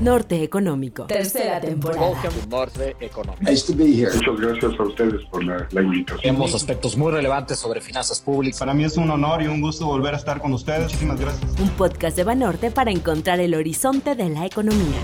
Norte Económico. Tercera temporada. Norte Económico. Muchas gracias a ustedes por la, la invitación. Tenemos aspectos muy relevantes sobre finanzas públicas. Para mí es un honor y un gusto volver a estar con ustedes. Muchísimas gracias. Un podcast de Banorte para encontrar el horizonte de la economía.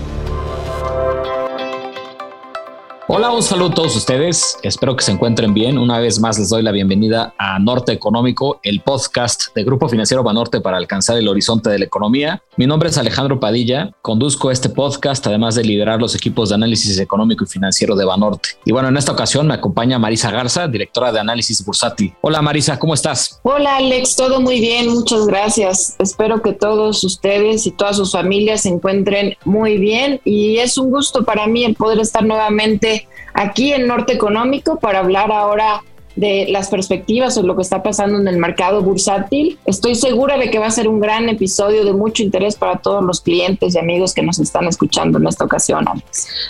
Hola, un saludo a todos ustedes. Espero que se encuentren bien. Una vez más les doy la bienvenida a Norte Económico, el podcast de Grupo Financiero Banorte para alcanzar el horizonte de la economía. Mi nombre es Alejandro Padilla. Conduzco este podcast además de liderar los equipos de análisis económico y financiero de Banorte. Y bueno, en esta ocasión me acompaña Marisa Garza, directora de análisis bursátil. Hola Marisa, ¿cómo estás? Hola Alex, todo muy bien, muchas gracias. Espero que todos ustedes y todas sus familias se encuentren muy bien y es un gusto para mí el poder estar nuevamente aquí en Norte Económico para hablar ahora de las perspectivas o lo que está pasando en el mercado bursátil. Estoy segura de que va a ser un gran episodio de mucho interés para todos los clientes y amigos que nos están escuchando en esta ocasión,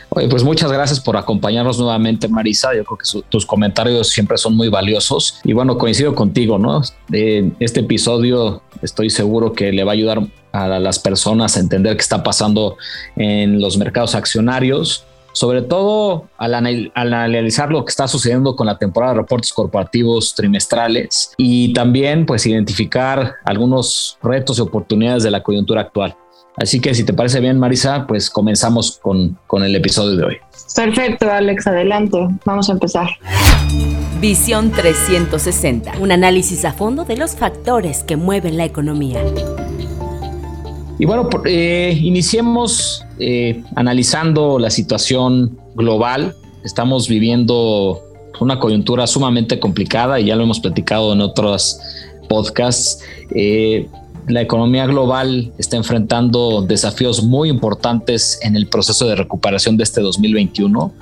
Oye, pues muchas gracias por acompañarnos nuevamente, Marisa. Yo creo que tus comentarios siempre son muy valiosos. Y bueno, coincido contigo, ¿no? este episodio estoy seguro que le va a ayudar a las personas a entender qué está pasando en los mercados accionarios, sobre todo al, analizar lo que está sucediendo con la temporada de reportes corporativos trimestrales y también pues identificar algunos retos y oportunidades de la coyuntura actual. Así que si te parece bien, Marisa, pues comenzamos con, con el episodio de hoy. Perfecto, Alex, adelante. Vamos a empezar. Visión 360, un análisis a fondo de los factores que mueven la economía. Y bueno, eh, iniciemos eh, analizando la situación global. Estamos viviendo una coyuntura sumamente complicada y ya lo hemos platicado en otros podcasts. Eh, la economía global está enfrentando desafíos muy importantes en el proceso de recuperación de este 2021.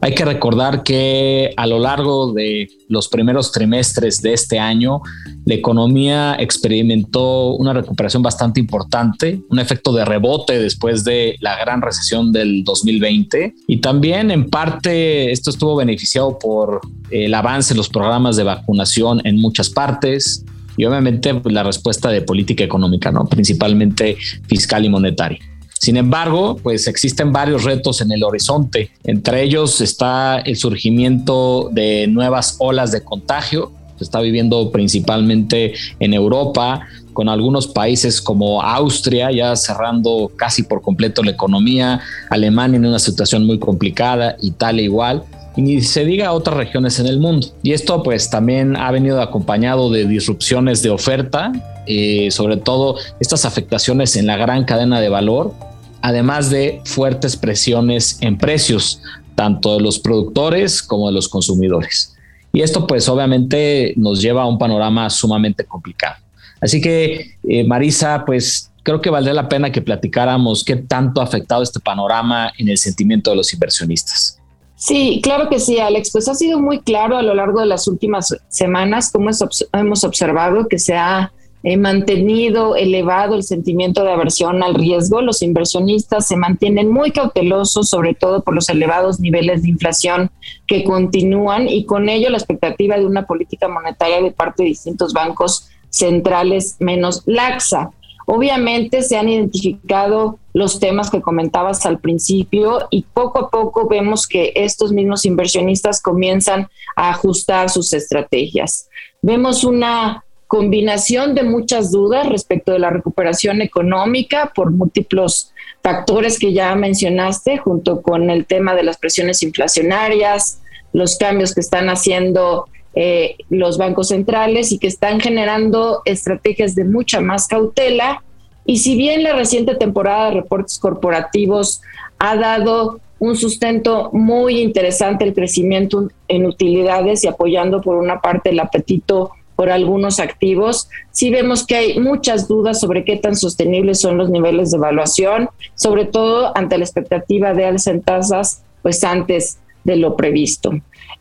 Hay que recordar que a lo largo de los primeros trimestres de este año, la economía experimentó una recuperación bastante importante, un efecto de rebote después de la gran recesión del 2020 y también en parte esto estuvo beneficiado por el avance en los programas de vacunación en muchas partes y obviamente pues, la respuesta de política económica, ¿no? principalmente fiscal y monetaria. Sin embargo, pues existen varios retos en el horizonte. Entre ellos está el surgimiento de nuevas olas de contagio. Se está viviendo principalmente en Europa, con algunos países como Austria ya cerrando casi por completo la economía, Alemania en una situación muy complicada, Italia igual y ni se diga otras regiones en el mundo. Y esto pues también ha venido acompañado de disrupciones de oferta, eh, sobre todo estas afectaciones en la gran cadena de valor además de fuertes presiones en precios, tanto de los productores como de los consumidores. Y esto pues obviamente nos lleva a un panorama sumamente complicado. Así que, eh, Marisa, pues creo que valdría la pena que platicáramos qué tanto ha afectado este panorama en el sentimiento de los inversionistas. Sí, claro que sí, Alex. Pues ha sido muy claro a lo largo de las últimas semanas cómo hemos observado que se ha He mantenido elevado el sentimiento de aversión al riesgo. Los inversionistas se mantienen muy cautelosos, sobre todo por los elevados niveles de inflación que continúan y con ello la expectativa de una política monetaria de parte de distintos bancos centrales menos laxa. Obviamente se han identificado los temas que comentabas al principio y poco a poco vemos que estos mismos inversionistas comienzan a ajustar sus estrategias. Vemos una combinación de muchas dudas respecto de la recuperación económica por múltiples factores que ya mencionaste, junto con el tema de las presiones inflacionarias, los cambios que están haciendo eh, los bancos centrales y que están generando estrategias de mucha más cautela. Y si bien la reciente temporada de reportes corporativos ha dado un sustento muy interesante el crecimiento en utilidades y apoyando por una parte el apetito por algunos activos. Sí vemos que hay muchas dudas sobre qué tan sostenibles son los niveles de evaluación, sobre todo ante la expectativa de alza en tasas, pues antes de lo previsto.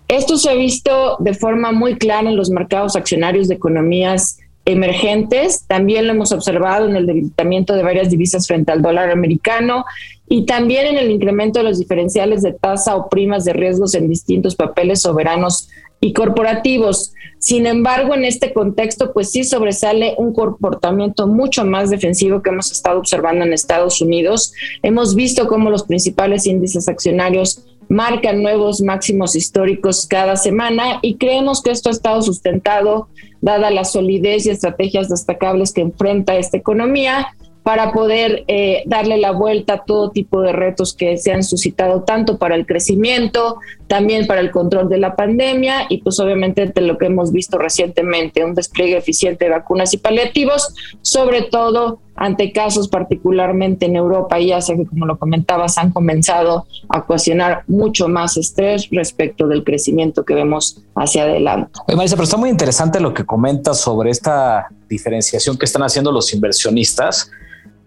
Esto se ha visto de forma muy clara en los mercados accionarios de economías emergentes. También lo hemos observado en el debilitamiento de varias divisas frente al dólar americano y también en el incremento de los diferenciales de tasa o primas de riesgos en distintos papeles soberanos y corporativos. Sin embargo, en este contexto, pues sí sobresale un comportamiento mucho más defensivo que hemos estado observando en Estados Unidos. Hemos visto cómo los principales índices accionarios marcan nuevos máximos históricos cada semana y creemos que esto ha estado sustentado dada la solidez y estrategias destacables que enfrenta esta economía para poder eh, darle la vuelta a todo tipo de retos que se han suscitado tanto para el crecimiento, también para el control de la pandemia y pues obviamente de lo que hemos visto recientemente, un despliegue eficiente de vacunas y paliativos, sobre todo ante casos particularmente en Europa y Asia que como lo comentabas han comenzado a ocasionar mucho más estrés respecto del crecimiento que vemos hacia adelante. Oye, Marisa, pero está muy interesante lo que comentas sobre esta diferenciación que están haciendo los inversionistas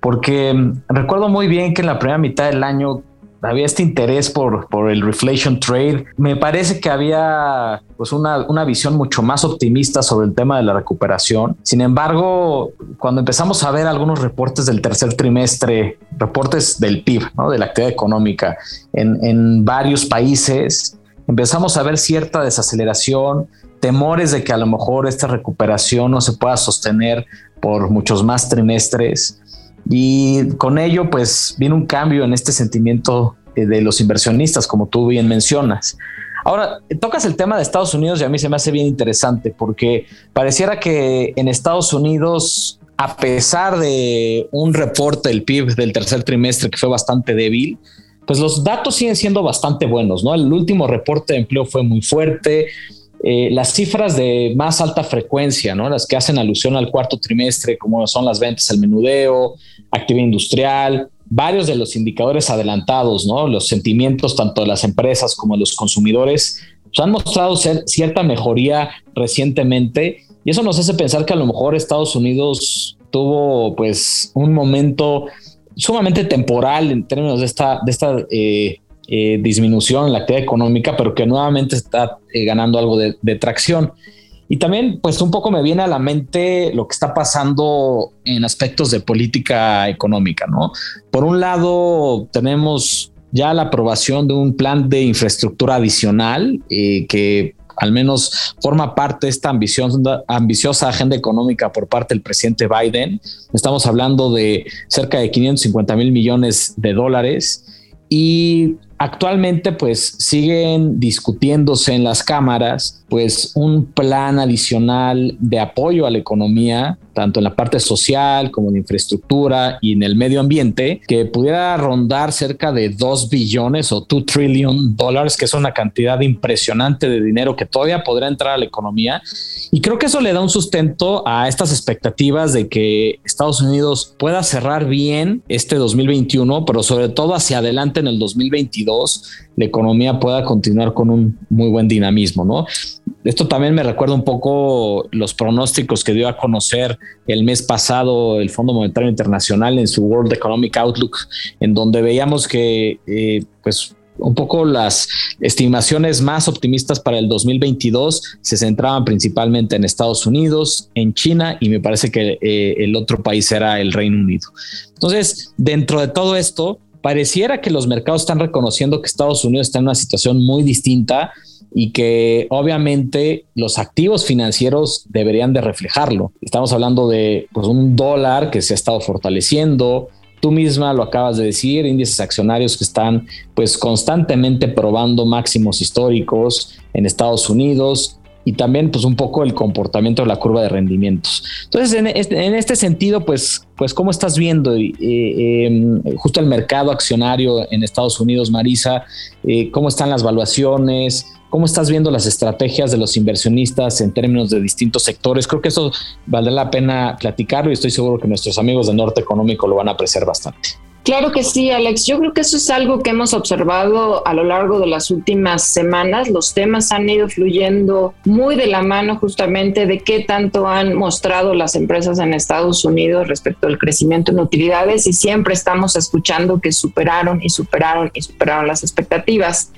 porque mm, recuerdo muy bien que en la primera mitad del año había este interés por, por el reflation trade. Me parece que había pues una, una, visión mucho más optimista sobre el tema de la recuperación. Sin embargo, cuando empezamos a ver algunos reportes del tercer trimestre, reportes del PIB, ¿no? de la actividad económica en, en varios países, empezamos a ver cierta desaceleración, temores de que a lo mejor esta recuperación no se pueda sostener por muchos más trimestres. Y con ello, pues, viene un cambio en este sentimiento eh, de los inversionistas, como tú bien mencionas. Ahora, tocas el tema de Estados Unidos y a mí se me hace bien interesante porque pareciera que en Estados Unidos, a pesar de un reporte del PIB del tercer trimestre que fue bastante débil, pues los datos siguen siendo bastante buenos, ¿no? El último reporte de empleo fue muy fuerte, eh, las cifras de más alta frecuencia, ¿no? las que hacen alusión al cuarto trimestre, como son las ventas al menudeo, actividad industrial, varios de los indicadores adelantados, ¿no? los sentimientos tanto de las empresas como de los consumidores, pues, han mostrado ser cierta mejoría recientemente y eso nos hace pensar que a lo mejor Estados Unidos tuvo pues un momento sumamente temporal en términos de esta, de esta eh, eh, disminución en la actividad económica, pero que nuevamente está eh, ganando algo de, tracción. Y también, pues un poco me viene a la mente lo que está pasando en aspectos de política económica, ¿no? Por un lado, tenemos ya la aprobación de un plan de infraestructura adicional eh, que al menos forma parte de esta ambiciosa agenda económica por parte del presidente Biden. Estamos hablando de cerca de 550 mil millones de dólares y Actualmente, pues siguen discutiéndose en las cámaras, pues un plan adicional de apoyo a la economía tanto en la parte social como de infraestructura y en el medio ambiente, que pudiera rondar cerca de 2 billones o 2 trillion dólares, que es una cantidad impresionante de dinero que todavía podrá entrar a la economía. Y creo que eso le da un sustento a estas expectativas de que Estados Unidos pueda cerrar bien este 2021, pero sobre todo hacia adelante en el 2022 la economía pueda continuar con un muy buen dinamismo, ¿no? Esto también me recuerda un poco los pronósticos que dio a conocer el mes pasado el Fondo Monetario Internacional en su World Economic Outlook, en donde veíamos que, eh, pues, un poco las estimaciones más optimistas para el 2022 se centraban principalmente en Estados Unidos, en China y me parece que eh, el otro país era el Reino Unido. Entonces, dentro de todo esto, pareciera que los mercados están reconociendo que Estados Unidos está en una situación muy distinta y que obviamente los activos financieros deberían de reflejarlo. Estamos hablando de pues, un dólar que se ha estado fortaleciendo. Tú misma lo acabas de decir, índices accionarios que están pues constantemente probando máximos históricos en Estados Unidos, y también pues un poco el comportamiento de la curva de rendimientos. Entonces, en este, este sentido, pues, pues ¿cómo estás viendo eh, em, justo el mercado accionario en Estados Unidos, Marisa? Eh, ¿Cómo están las valuaciones? ¿Cómo estás viendo las estrategias de los inversionistas en términos de distintos sectores? Creo que eso vale la pena platicarlo y estoy seguro que nuestros amigos de Norte Económico lo van a apreciar bastante. Claro que sí, Alex. Yo creo que eso es algo que hemos observado a lo largo de las últimas semanas. Los temas han ido fluyendo muy de la mano justamente de qué tanto han mostrado las empresas en Estados Unidos respecto al crecimiento en utilidades y siempre estamos escuchando que superaron y superaron y superaron las expectativas.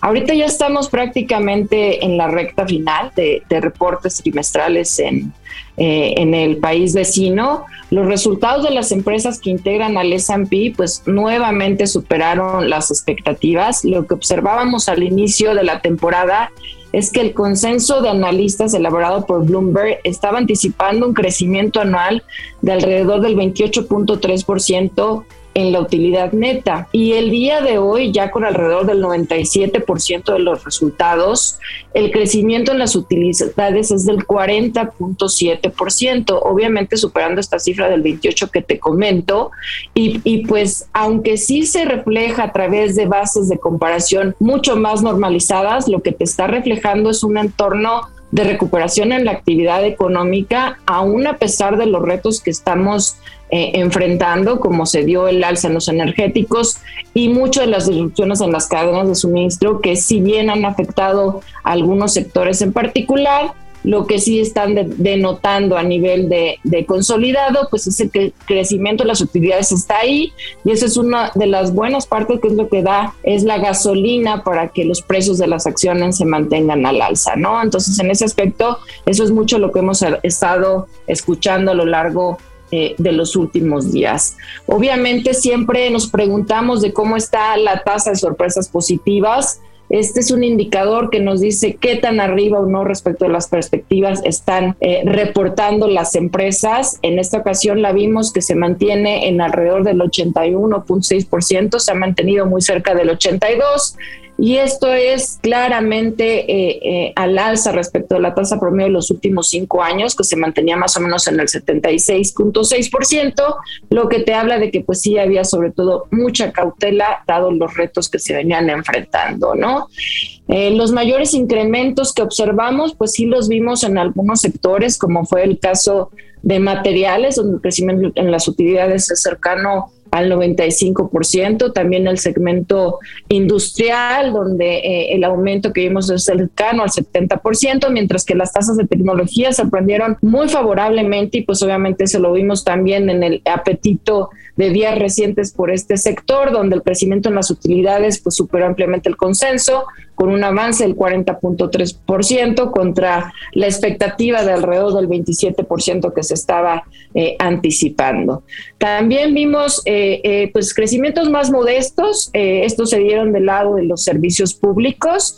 Ahorita ya estamos prácticamente en la recta final de, reportes trimestrales en, eh, en el país vecino. Los resultados de las empresas que integran al S&P pues nuevamente superaron las expectativas. Lo que observábamos al inicio de la temporada es que el consenso de analistas elaborado por Bloomberg estaba anticipando un crecimiento anual de alrededor del 28.3% en la utilidad neta. Y el día de hoy, ya con alrededor del 97% de los resultados, el crecimiento en las utilidades es del 40.7%, obviamente superando esta cifra del 28 que te comento. Y, y pues, aunque sí se refleja a través de bases de comparación mucho más normalizadas, lo que te está reflejando es un entorno de recuperación en la actividad económica, aún a pesar de los retos que estamos eh, enfrentando, como se dio el alza en los energéticos y muchas de las disrupciones en las cadenas de suministro, que si bien han afectado a algunos sectores en particular, lo que sí están denotando a nivel de, consolidado, pues es el que el crecimiento de las utilidades está ahí y esa es una de las buenas partes que es lo que da, es la gasolina para que los precios de las acciones se mantengan al alza, ¿no? Entonces, en ese aspecto, eso es mucho lo que hemos estado escuchando a lo largo eh, de los últimos días. Obviamente siempre nos preguntamos de cómo está la tasa de sorpresas positivas. Este es un indicador que nos dice qué tan arriba o no respecto a las perspectivas están eh, reportando las empresas. En esta ocasión la vimos que se mantiene en alrededor del 81.6%, se ha mantenido muy cerca del 82% y esto es claramente eh, eh, al alza respecto a la tasa promedio de los últimos cinco años, que se mantenía más o menos en el 76.6%, lo que te habla de que pues sí había sobre todo mucha cautela dado los retos que se venían enfrentando, ¿no? Eh, los mayores incrementos que observamos, pues sí los vimos en algunos sectores, como fue el caso de materiales, donde el crecimiento en las utilidades es cercano al 95%, también el segmento industrial, donde eh, el aumento que vimos es cercano al 70%, mientras que las tasas de tecnología se aprendieron muy favorablemente y pues obviamente se lo vimos también en el apetito de días recientes por este sector, donde el crecimiento en las utilidades pues superó ampliamente el consenso, con un avance del 40.3% contra la expectativa de alrededor del 27% que se estaba eh, anticipando. También vimos eh, eh, pues crecimientos más modestos, estos se dieron del lado de los servicios públicos,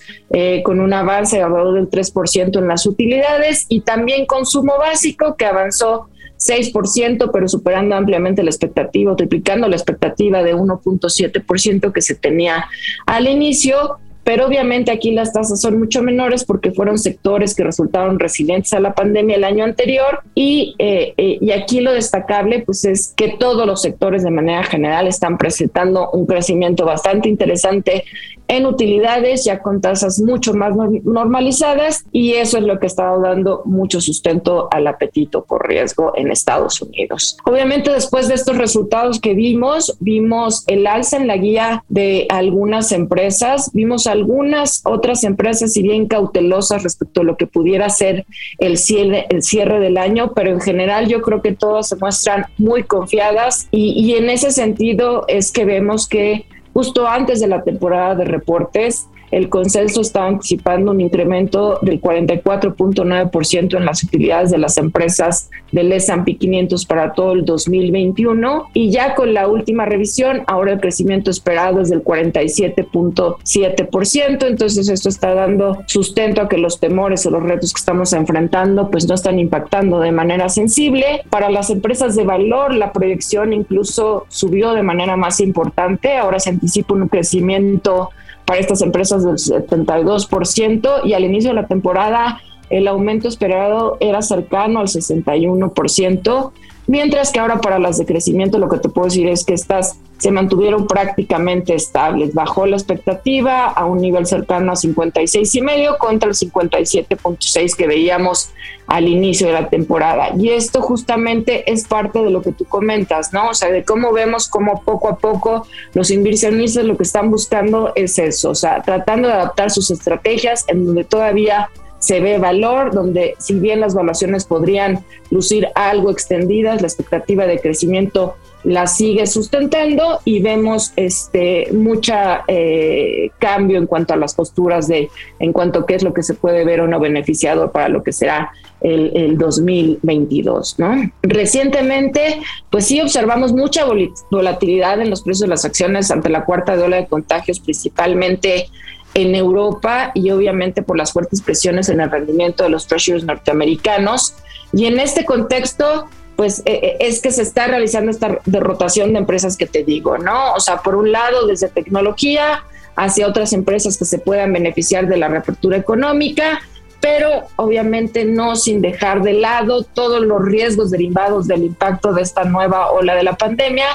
con un avance de alrededor del 3% en las utilidades y también consumo básico que avanzó 6%, pero superando ampliamente la expectativa, triplicando la expectativa de 1.7% que se tenía al inicio pero obviamente aquí las tasas son mucho menores porque fueron sectores que resultaron resilientes a la pandemia el año anterior y, eh, eh, y aquí lo destacable pues es que todos los sectores de manera general están presentando un crecimiento bastante interesante en utilidades ya con tasas mucho más normalizadas y eso es lo que está dando mucho sustento al apetito por riesgo en Estados Unidos. Obviamente después de estos resultados que vimos, vimos el alza en la guía de algunas empresas, vimos algunas otras empresas si bien cautelosas respecto a lo que pudiera ser el cierre, el cierre del año, pero en general yo creo que todas se muestran muy confiadas y, y en ese sentido es que vemos que justo antes de la temporada de reportes, el consenso está anticipando un incremento del 44.9% en las utilidades de las empresas del S&P 500 para todo el 2021 y ya con la última revisión ahora el crecimiento esperado es del 47.7%, entonces esto está dando sustento a que los temores o los retos que estamos enfrentando pues no están impactando de manera sensible. Para las empresas de valor la proyección incluso subió de manera más importante, ahora se anticipa un crecimiento para estas empresas del 72% y al inicio de la temporada el aumento esperado era cercano al 61%, mientras que ahora para las de crecimiento lo que te puedo decir es que estas se mantuvieron prácticamente estables. Bajó la expectativa a un nivel cercano a 56 y medio contra el 57.6 que veíamos al inicio de la temporada. Y esto justamente es parte de lo que tú comentas, ¿no? O sea, de cómo vemos cómo poco a poco los inversionistas lo que están buscando es eso, o sea, tratando de adaptar sus estrategias en donde todavía se ve valor, donde si bien las valuaciones podrían lucir algo extendidas, la expectativa de crecimiento la sigue sustentando y vemos este mucha eh, cambio en cuanto a las posturas de en cuanto a qué es lo que se puede ver o no beneficiado para lo que será el, el 2022 no recientemente pues sí observamos mucha volatilidad en los precios de las acciones ante la cuarta ola de contagios principalmente en Europa y obviamente por las fuertes presiones en el rendimiento de los treasuries norteamericanos y en este contexto pues eh, eh, es que se está realizando esta derrotación de empresas que te digo, ¿no? O sea, por un lado, desde tecnología hacia otras empresas que se puedan beneficiar de la reapertura económica, pero obviamente no sin dejar de lado todos los riesgos derivados del impacto de esta nueva ola de la pandemia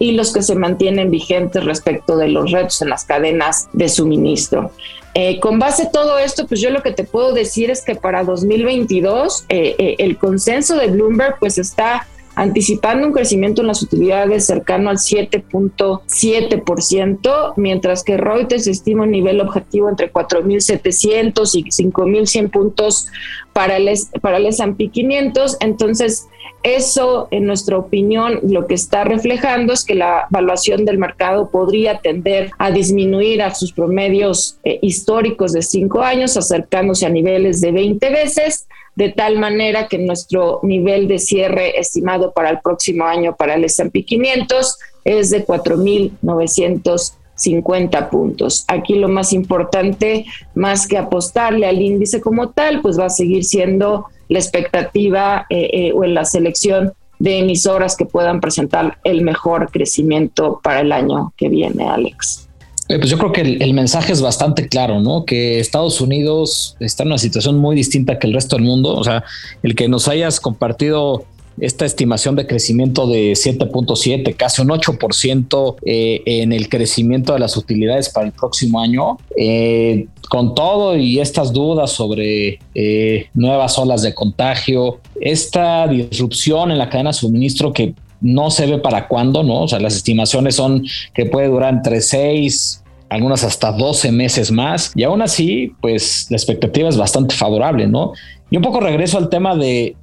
y los que se mantienen vigentes respecto de los retos en las cadenas de suministro. Eh, con base a todo esto, pues yo lo que te puedo decir es que para 2022 eh, eh, el consenso de Bloomberg pues está anticipando un crecimiento en las utilidades cercano al 7.7%, mientras que Reuters estima un nivel objetivo entre 4.700 y 5.100 puntos para el, para el S&P 500. Entonces, eso, en nuestra opinión, lo que está reflejando es que la evaluación del mercado podría tender a disminuir a sus promedios eh, históricos de cinco años, acercándose a niveles de 20 veces, de tal manera que nuestro nivel de cierre estimado para el próximo año para el S&P 500 es de 4.950 puntos. Aquí lo más importante, más que apostarle al índice como tal, pues va a seguir siendo la expectativa eh, eh, o en la selección de emisoras que puedan presentar el mejor crecimiento para el año que viene, Alex. Eh, pues yo creo que el, mensaje es bastante claro, ¿no? Que Estados Unidos está en una situación muy distinta que el resto del mundo. O sea, el que nos hayas compartido esta estimación de crecimiento de 7.7, casi un 8% eh, en el crecimiento de las utilidades para el próximo año, eh, con todo y estas dudas sobre eh, nuevas olas de contagio, esta disrupción en la cadena de suministro que no se ve para cuándo, ¿no? O sea, las estimaciones son que puede durar entre 6, algunas hasta 12 meses más. Y aún así, pues la expectativa es bastante favorable, ¿no? Y un poco regreso al tema de,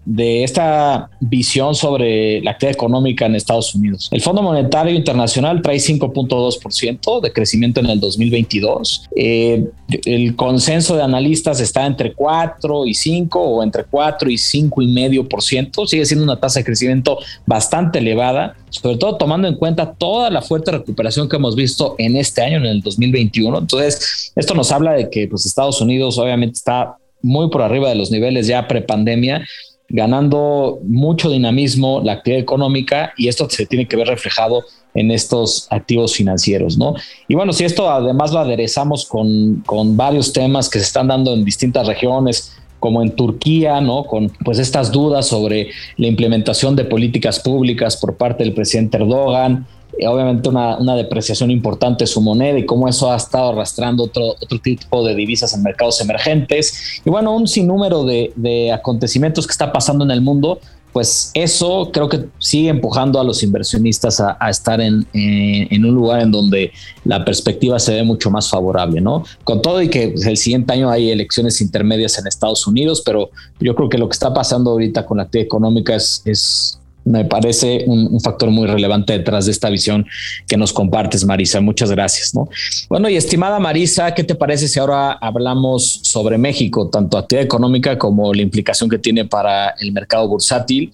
esta visión sobre la actividad económica en Estados Unidos. El Fondo Monetario Internacional trae 5.2% de crecimiento en el 2022. Eh, el consenso de analistas está entre 4 y 5 o entre 4 y 5,5%. Sigue siendo una tasa de crecimiento bastante elevada, sobre todo tomando en cuenta toda la fuerte recuperación que hemos visto en este año, en el 2021. Entonces, esto nos habla de que pues, Estados Unidos obviamente está muy por arriba de los niveles ya prepandemia, ganando mucho dinamismo la actividad económica y esto se tiene que ver reflejado en estos activos financieros, ¿no? Y bueno, si esto además lo aderezamos con, con varios temas que se están dando en distintas regiones, como en Turquía, ¿no? Con pues estas dudas sobre la implementación de políticas públicas por parte del presidente Erdogan, obviamente una, depreciación importante de su moneda y cómo eso ha estado arrastrando otro, otro tipo de divisas en mercados emergentes. Y bueno, un sinnúmero de, de acontecimientos que está pasando en el mundo, pues eso creo que sigue empujando a los inversionistas a, estar en, en, un lugar en donde la perspectiva se ve mucho más favorable, ¿no? Con todo y que el siguiente año hay elecciones intermedias en Estados Unidos, pero yo creo que lo que está pasando ahorita con la actividad económica es me parece un, factor muy relevante detrás de esta visión que nos compartes, Marisa. Muchas gracias. ¿no? Bueno, y estimada Marisa, ¿qué te parece si ahora hablamos sobre México, tanto actividad económica como la implicación que tiene para el mercado bursátil?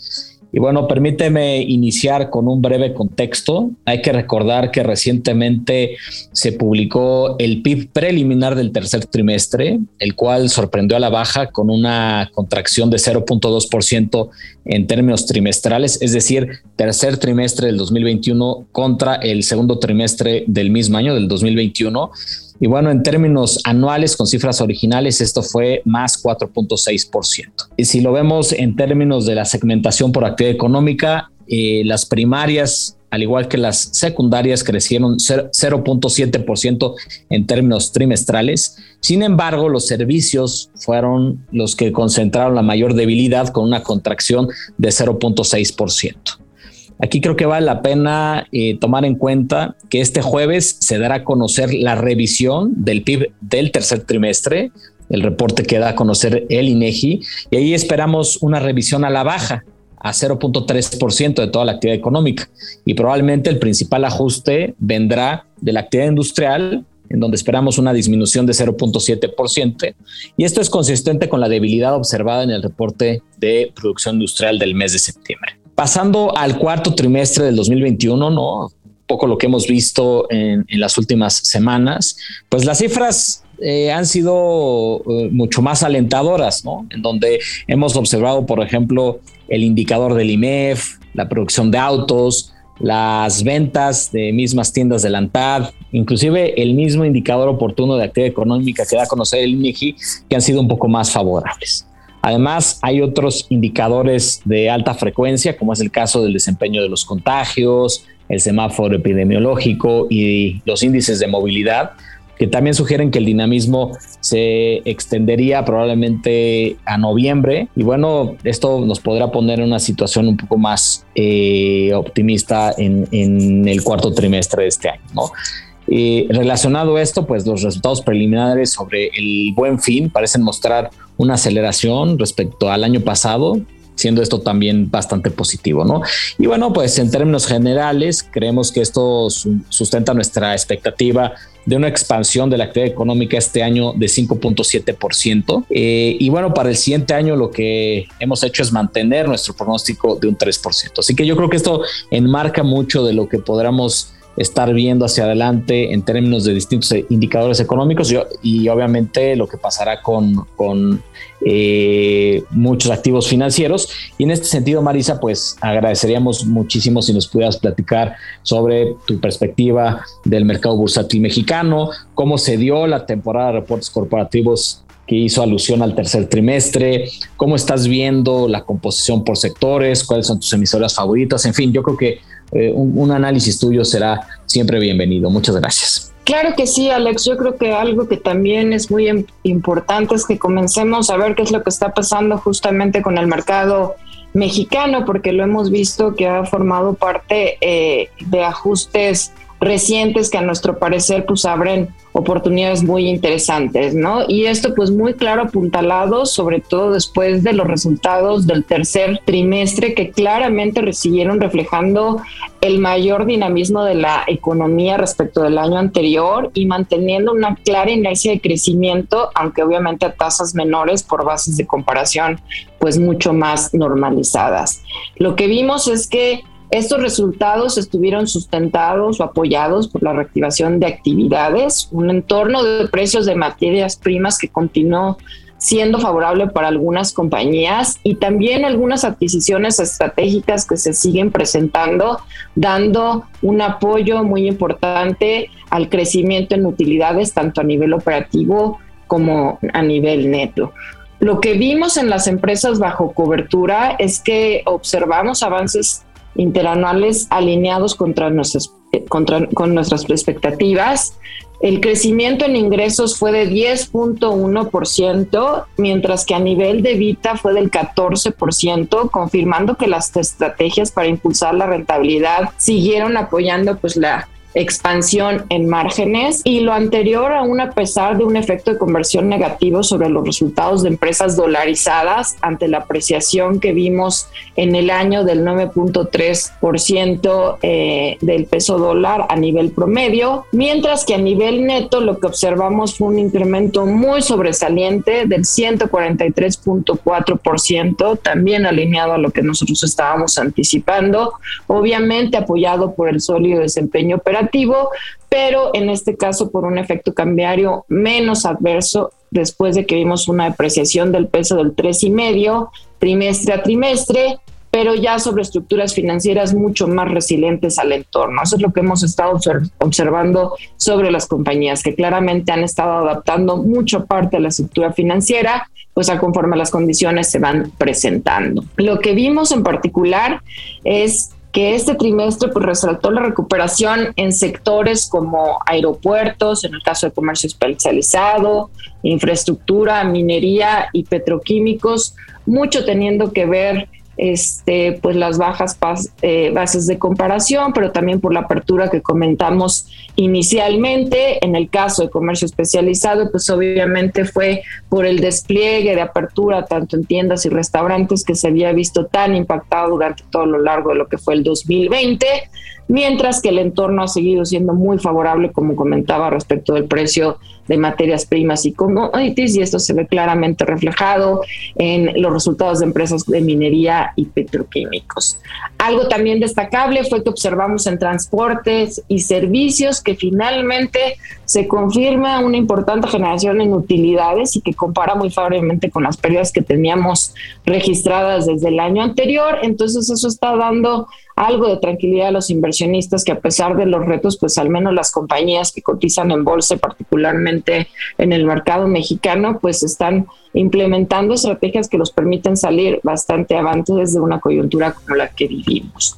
Y bueno, permíteme iniciar con un breve contexto. Hay que recordar que recientemente se publicó el PIB preliminar del tercer trimestre, el cual sorprendió a la baja con una contracción de 0.2% en términos trimestrales, es decir, tercer trimestre del 2021 contra el segundo trimestre del mismo año, del 2021. Y bueno, en términos anuales con cifras originales, esto fue más 4.6%. Y si lo vemos en términos de la segmentación por actividad económica, eh, las primarias, al igual que las secundarias, crecieron 0.7% en términos trimestrales. Sin embargo, los servicios fueron los que concentraron la mayor debilidad con una contracción de 0.6%. Aquí creo que vale la pena eh, tomar en cuenta que este jueves se dará a conocer la revisión del PIB del tercer trimestre el reporte que da a conocer el INEGI, y ahí esperamos una revisión a la baja a 0.3% de toda la actividad económica. Y probablemente el principal ajuste vendrá de la actividad industrial, en donde esperamos una disminución de 0.7%. Y esto es consistente con la debilidad observada en el reporte de producción industrial del mes de septiembre. Pasando al cuarto trimestre del 2021, ¿no? poco lo que hemos visto en, en las últimas semanas, pues las cifras eh, han sido eh, mucho más alentadoras, ¿no? En donde hemos observado, por ejemplo, el indicador del IMEF, la producción de autos, las ventas de mismas tiendas de la ANTAD, inclusive el mismo indicador oportuno de actividad económica que da a conocer el INEGI, que han sido un poco más favorables. Además, hay otros indicadores de alta frecuencia, como es el caso del desempeño de los contagios, el semáforo epidemiológico y los índices de movilidad, también sugieren que el dinamismo se extendería probablemente a noviembre. Y bueno, esto nos podrá poner en una situación un poco más eh, optimista en, en, el cuarto trimestre de este año. ¿no? Relacionado a esto, pues los resultados preliminares sobre el buen fin parecen mostrar una aceleración respecto al año pasado, siendo esto también bastante positivo, ¿no? Y bueno, pues en términos generales, creemos que esto sustenta nuestra expectativa de una expansión de la actividad económica este año de 5.7%. Eh, y bueno, para el siguiente año lo que hemos hecho es mantener nuestro pronóstico de un 3%. Así que yo creo que esto enmarca mucho de lo que podamos estar viendo hacia adelante en términos de distintos indicadores económicos y, obviamente lo que pasará con, eh, muchos activos financieros. Y en este sentido, Marisa, pues agradeceríamos muchísimo si nos pudieras platicar sobre tu perspectiva del mercado bursátil mexicano, cómo se dio la temporada de reportes corporativos que hizo alusión al tercer trimestre, cómo estás viendo la composición por sectores, cuáles son tus emisoras favoritas, en fin, yo creo que eh, un, análisis tuyo será siempre bienvenido. Muchas gracias. Claro que sí, Alex. Yo creo que algo que también es muy importante es que comencemos a ver qué es lo que está pasando justamente con el mercado mexicano, porque lo hemos visto que ha formado parte eh, de ajustes recientes que a nuestro parecer pues abren oportunidades muy interesantes, ¿no? Y esto pues muy claro apuntalado, sobre todo después de los resultados del tercer trimestre que claramente recibieron reflejando el mayor dinamismo de la economía respecto del año anterior y manteniendo una clara inercia de crecimiento, aunque obviamente a tasas menores por bases de comparación pues mucho más normalizadas. Lo que vimos es que estos resultados estuvieron sustentados o apoyados por la reactivación de actividades, un entorno de precios de materias primas que continuó siendo favorable para algunas compañías y también algunas adquisiciones estratégicas que se siguen presentando, dando un apoyo muy importante al crecimiento en utilidades, tanto a nivel operativo como a nivel neto. Lo que vimos en las empresas bajo cobertura es que observamos avances interanuales alineados contra nuestras, contra, con nuestras expectativas. El crecimiento en ingresos fue de 10.1%, mientras que a nivel de Vita fue del 14%, confirmando que las estrategias para impulsar la rentabilidad siguieron apoyando pues la expansión en márgenes y lo anterior aún a pesar de un efecto de conversión negativo sobre los resultados de empresas dolarizadas ante la apreciación que vimos en el año del 9.3% eh, del peso dólar a nivel promedio, mientras que a nivel neto lo que observamos fue un incremento muy sobresaliente del 143.4%, también alineado a lo que nosotros estábamos anticipando, obviamente apoyado por el sólido desempeño operativo pero en este caso por un efecto cambiario menos adverso después de que vimos una depreciación del peso del 3,5 trimestre a trimestre, pero ya sobre estructuras financieras mucho más resilientes al entorno. Eso es lo que hemos estado observando sobre las compañías, que claramente han estado adaptando mucho parte de la estructura financiera, pues a conforme las condiciones se van presentando. Lo que vimos en particular es que este trimestre pues resaltó la recuperación en sectores como aeropuertos, en el caso de comercio especializado, infraestructura, minería y petroquímicos, mucho teniendo que ver este, pues las bajas eh, bases de comparación, pero también por la apertura que comentamos inicialmente. En el caso de comercio especializado, pues obviamente fue por el despliegue de apertura tanto en tiendas y restaurantes que se había visto tan impactado durante todo lo largo de lo que fue el 2020 mientras que el entorno ha seguido siendo muy favorable, como comentaba, respecto del precio de materias primas y commodities, y esto se ve claramente reflejado en los resultados de empresas de minería y petroquímicos. Algo también destacable fue que observamos en transportes y servicios que finalmente se confirma una importante generación en utilidades y que compara muy favorablemente con las pérdidas que teníamos registradas desde el año anterior. Entonces eso está dando algo de tranquilidad a los inversionistas que a pesar de los retos, pues al menos las compañías que cotizan en bolsa, particularmente en el mercado mexicano, pues están implementando estrategias que los permiten salir bastante avante desde una coyuntura como la que vivimos.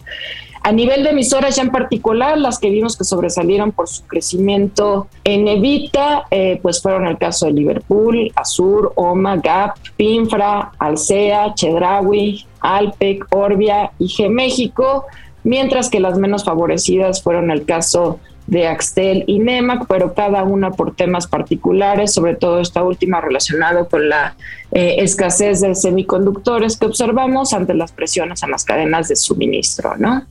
A nivel de emisoras ya en particular, las que vimos que sobresalieron por su crecimiento en Evita, eh, pues fueron el caso de Liverpool, Azur, Oma, Gap, Pinfra, Alsea, Chedraui, Alpec, Orbia y G México, mientras que las menos favorecidas fueron el caso de Axtel y Nemac, pero cada una por temas particulares, sobre todo esta última relacionado con la eh, escasez de semiconductores que observamos ante las presiones en las cadenas de suministro. ¿no?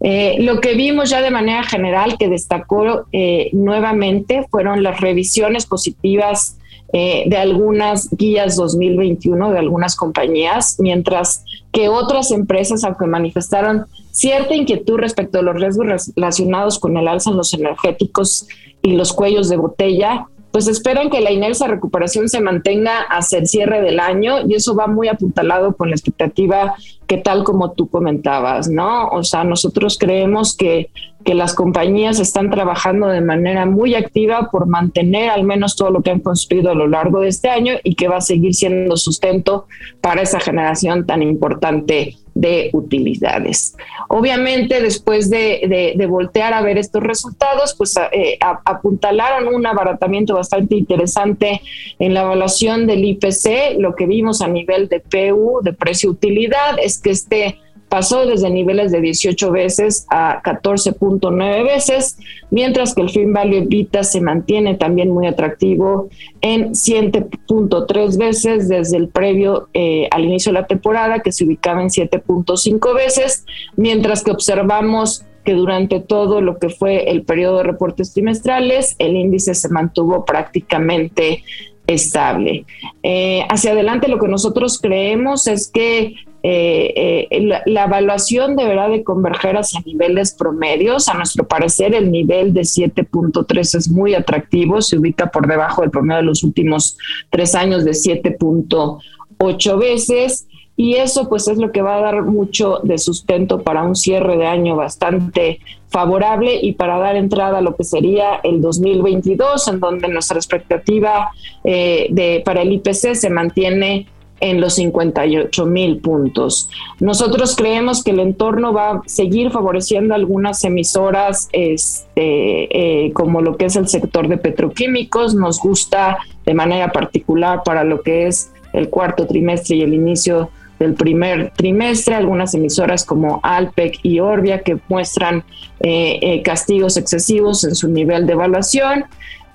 Eh, lo que vimos ya de manera general que destacó eh, nuevamente fueron las revisiones positivas de algunas guías 2021 de algunas compañías, mientras que otras empresas, aunque manifestaron cierta inquietud respecto a los riesgos relacionados con el alza en los energéticos y los cuellos de botella, pues esperan que la inercia recuperación se mantenga hasta el cierre del año y eso va muy apuntalado con la expectativa que tal como tú comentabas, ¿no? O sea, nosotros creemos que, que las compañías están trabajando de manera muy activa por mantener al menos todo lo que han construido a lo largo de este año y que va a seguir siendo sustento para esa generación tan importante de utilidades. Obviamente, después de, voltear a ver estos resultados, pues eh, apuntalaron un abaratamiento bastante interesante en la evaluación del IPC. Lo que vimos a nivel de PU, de precio-utilidad, es que este pasó desde niveles de 18 veces a 14.9 veces, mientras que el fin value Vita se mantiene también muy atractivo en 7.3 veces desde el previo eh, al inicio de la temporada, que se ubicaba en 7.5 veces, mientras que observamos que durante todo lo que fue el periodo de reportes trimestrales, el índice se mantuvo prácticamente estable. Eh, hacia adelante lo que nosotros creemos es que eh, eh, la, evaluación deberá de converger hacia niveles promedios. A nuestro parecer, el nivel de 7.3 es muy atractivo, se ubica por debajo del promedio de los últimos tres años de 7.8 veces. Y eso pues es lo que va a dar mucho de sustento para un cierre de año bastante favorable y para dar entrada a lo que sería el 2022, en donde nuestra expectativa eh, de, para el IPC se mantiene en los 58 mil puntos. Nosotros creemos que el entorno va a seguir favoreciendo algunas emisoras, este, eh, como lo que es el sector de petroquímicos. Nos gusta de manera particular para lo que es el cuarto trimestre y el inicio del primer trimestre, algunas emisoras como Alpec y Orbia que muestran eh, eh, castigos excesivos en su nivel de evaluación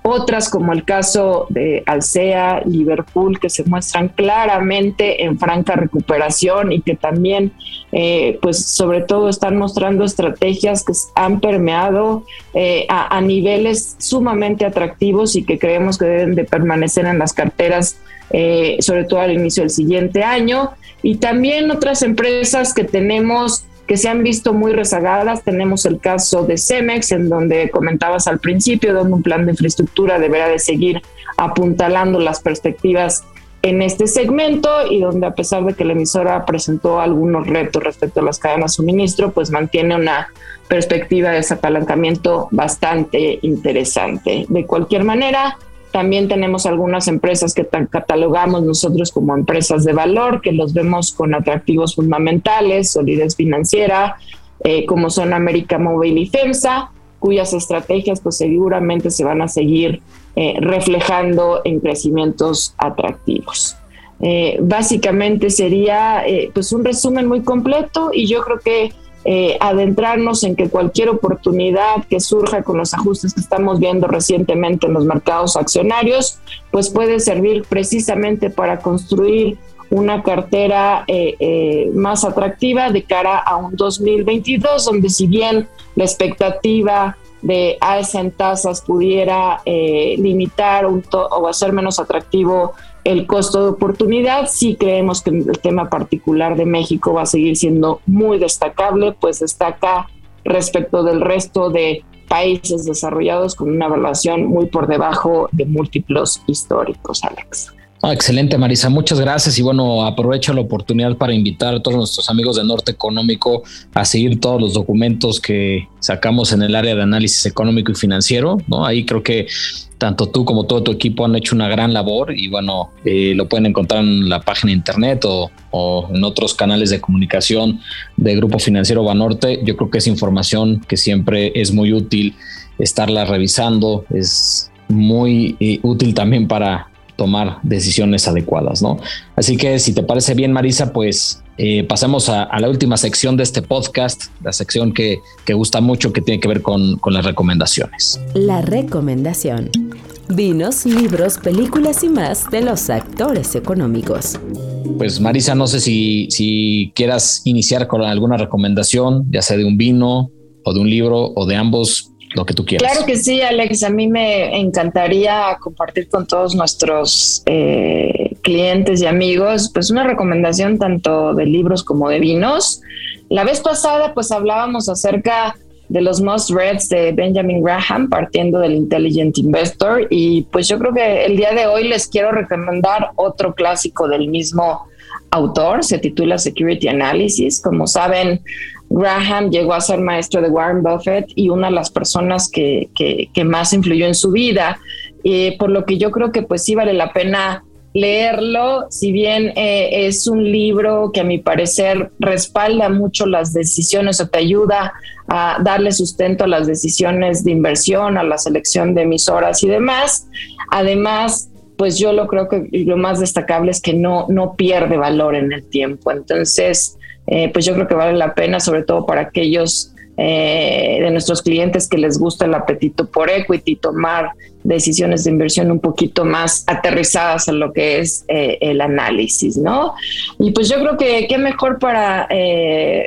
otras como el caso de Alsea, Liverpool, que se muestran claramente en franca recuperación y que también, eh, pues sobre todo están mostrando estrategias que han permeado eh, a, niveles sumamente atractivos y que creemos que deben de permanecer en las carteras, eh, sobre todo al inicio del siguiente año. Y también otras empresas que tenemos que se han visto muy rezagadas. Tenemos el caso de Cemex, en donde comentabas al principio, donde un plan de infraestructura deberá de seguir apuntalando las perspectivas en este segmento y donde a pesar de que la emisora presentó algunos retos respecto a las cadenas de suministro, pues mantiene una perspectiva de desapalancamiento bastante interesante. De cualquier manera, también tenemos algunas empresas que catalogamos nosotros como empresas de valor, que los vemos con atractivos fundamentales, solidez financiera, eh, como son América Móvil y FEMSA, cuyas estrategias pues seguramente se van a seguir eh, reflejando en crecimientos atractivos. Eh, básicamente sería pues un resumen muy completo y yo creo que adentrarnos en que cualquier oportunidad que surja con los ajustes que estamos viendo recientemente en los mercados accionarios, pues puede servir precisamente para construir una cartera eh, eh, más atractiva de cara a un 2022, donde si bien la expectativa de alza en tasas pudiera eh, limitar o hacer menos atractivo el costo de oportunidad, sí creemos que el tema particular de México va a seguir siendo muy destacable, pues destaca respecto del resto de países desarrollados con una evaluación muy por debajo de múltiplos históricos, Alex. Ah, excelente, Marisa. Muchas gracias. Y bueno, aprovecho la oportunidad para invitar a todos nuestros amigos de Norte Económico a seguir todos los documentos que sacamos en el área de análisis económico y financiero. ¿no? Ahí creo que tanto tú como todo tu equipo han hecho una gran labor y bueno, eh, lo pueden encontrar en la página de internet o, en otros canales de comunicación de Grupo Financiero Banorte. Yo creo que es información que siempre es muy útil estarla revisando. Es muy eh, útil también para tomar decisiones adecuadas, ¿no? Así que si te parece bien, Marisa, pues eh, pasemos a, la última sección de este podcast, la sección que, gusta mucho, que tiene que ver con, las recomendaciones. La recomendación. Vinos, libros, películas y más de los actores económicos. Pues Marisa, no sé si, si quieras iniciar con alguna recomendación, ya sea de un vino o de un libro o de ambos, lo que tú quieras. Claro que sí, Alex. A mí me encantaría compartir con todos nuestros eh, clientes y amigos, pues una recomendación tanto de libros como de vinos. La vez pasada, pues hablábamos acerca de los Must Reads de Benjamin Graham, partiendo del Intelligent Investor. Y pues yo creo que el día de hoy les quiero recomendar otro clásico del mismo autor, se titula Security Analysis. Como saben, Graham llegó a ser maestro de Warren Buffett y una de las personas que, más influyó en su vida, por lo que yo creo que pues sí vale la pena leerlo, si bien eh, es un libro que a mi parecer respalda mucho las decisiones o te ayuda a darle sustento a las decisiones de inversión, a la selección de emisoras y demás. Además, pues yo lo creo que lo más destacable es que no, no pierde valor en el tiempo. Entonces, eh, pues yo creo que vale la pena, sobre todo para aquellos eh, de nuestros clientes que les gusta el apetito por equity, tomar decisiones de inversión un poquito más aterrizadas a lo que es eh, el análisis, ¿no? Y pues yo creo que qué mejor para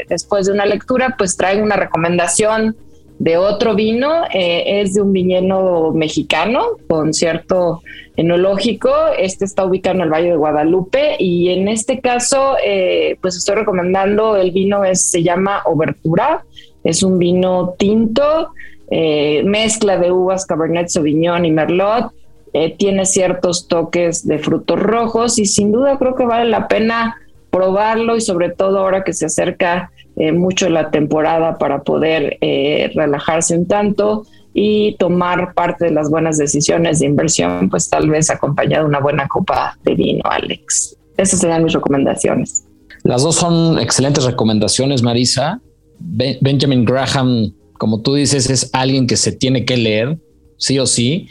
después de una lectura, pues traigo una recomendación de otro vino, eh, es de un viñedo mexicano con cierto enológico. Este está ubicado en el Valle de Guadalupe y en este caso, eh, pues estoy recomendando el vino, es, se llama Obertura, es un vino tinto, eh, mezcla de uvas Cabernet Sauvignon y Merlot. tiene ciertos toques de frutos rojos y sin duda creo que vale la pena probarlo y sobre todo ahora que se acerca eh, mucho la temporada para poder eh, relajarse un tanto y tomar parte de las buenas decisiones de inversión, pues tal vez acompañado de una buena copa de vino, Alex. Esas serían mis recomendaciones. Las dos son excelentes recomendaciones, Marisa. Benjamin Graham, como tú dices, es alguien que se tiene que leer, sí o sí,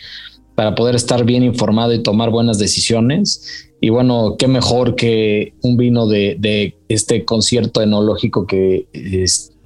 para poder estar bien informado y tomar buenas decisiones. Y bueno, qué mejor que un vino de, este concierto enológico que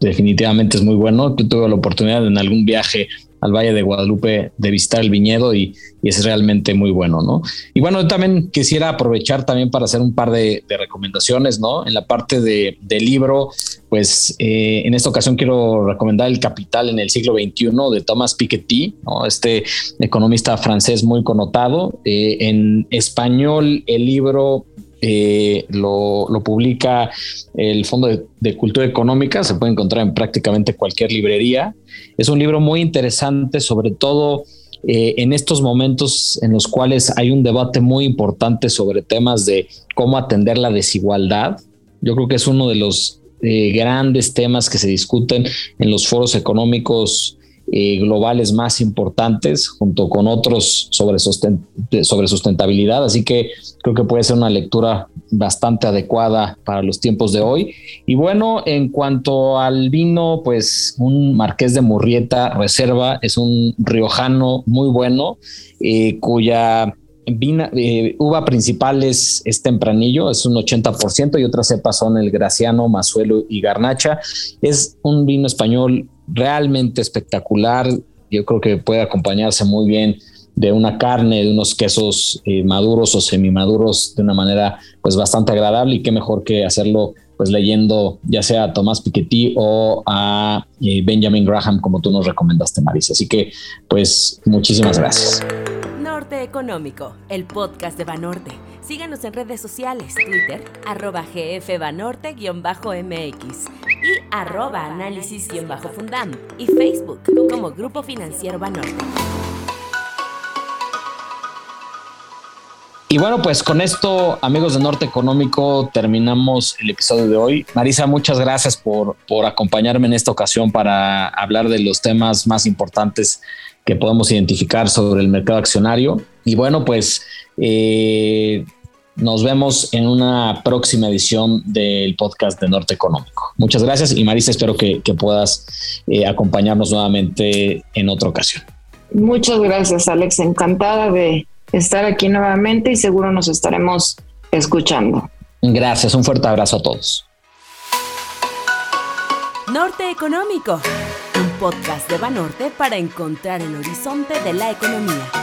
definitivamente es muy bueno. Yo tuve la oportunidad en algún viaje al Valle de Guadalupe de visitar el viñedo y, es realmente muy bueno, ¿no? Y bueno, también quisiera aprovechar también para hacer un par de, recomendaciones, ¿no? En la parte de, libro, pues eh, en esta ocasión quiero recomendar El Capital en el siglo XXI de Thomas Piketty, ¿no? Este economista francés muy connotado. Eh, en español, el libro eh, lo, publica el Fondo de, Cultura Económica, se puede encontrar en prácticamente cualquier librería. Es un libro muy interesante, sobre todo eh, en estos momentos en los cuales hay un debate muy importante sobre temas de cómo atender la desigualdad. Yo creo que es uno de los eh, grandes temas que se discuten en los foros económicos eh, globales más importantes, junto con otros sobre, sobre sustentabilidad. Así que creo que puede ser una lectura bastante adecuada para los tiempos de hoy. Y bueno, en cuanto al vino, pues un Marqués de Murrieta Reserva es un riojano muy bueno, eh, cuya eh, uva principal es, tempranillo, es un 80%, y otras cepas son el graciano, mazuelo y garnacha. Es un vino español realmente espectacular. Yo creo que puede acompañarse muy bien de una carne, de unos quesos eh, maduros o semimaduros de una manera pues bastante agradable y qué mejor que hacerlo pues leyendo ya sea a Tomás Piketty o a eh, Benjamin Graham como tú nos recomendaste Marisa. Así que pues muchísimas gracias. Norte Económico, el podcast de Banorte. Síganos en redes sociales, Twitter, arroba gfbanorte-mx y arroba análisis-fundam y Facebook como Grupo Financiero Banorte. Y bueno, pues con esto, amigos de Norte Económico, terminamos el episodio de hoy. Marisa, muchas gracias por, por acompañarme en esta ocasión para hablar de los temas más importantes que podemos identificar sobre el mercado accionario. Y bueno, pues eh, nos vemos en una próxima edición del podcast de Norte Económico. Muchas gracias y Marisa, espero que, puedas eh, acompañarnos nuevamente en otra ocasión. Muchas gracias, Alex. Encantada de estar aquí nuevamente y seguro nos estaremos escuchando. Gracias, un fuerte abrazo a todos. Norte Económico, un podcast de Banorte para encontrar el horizonte de la economía.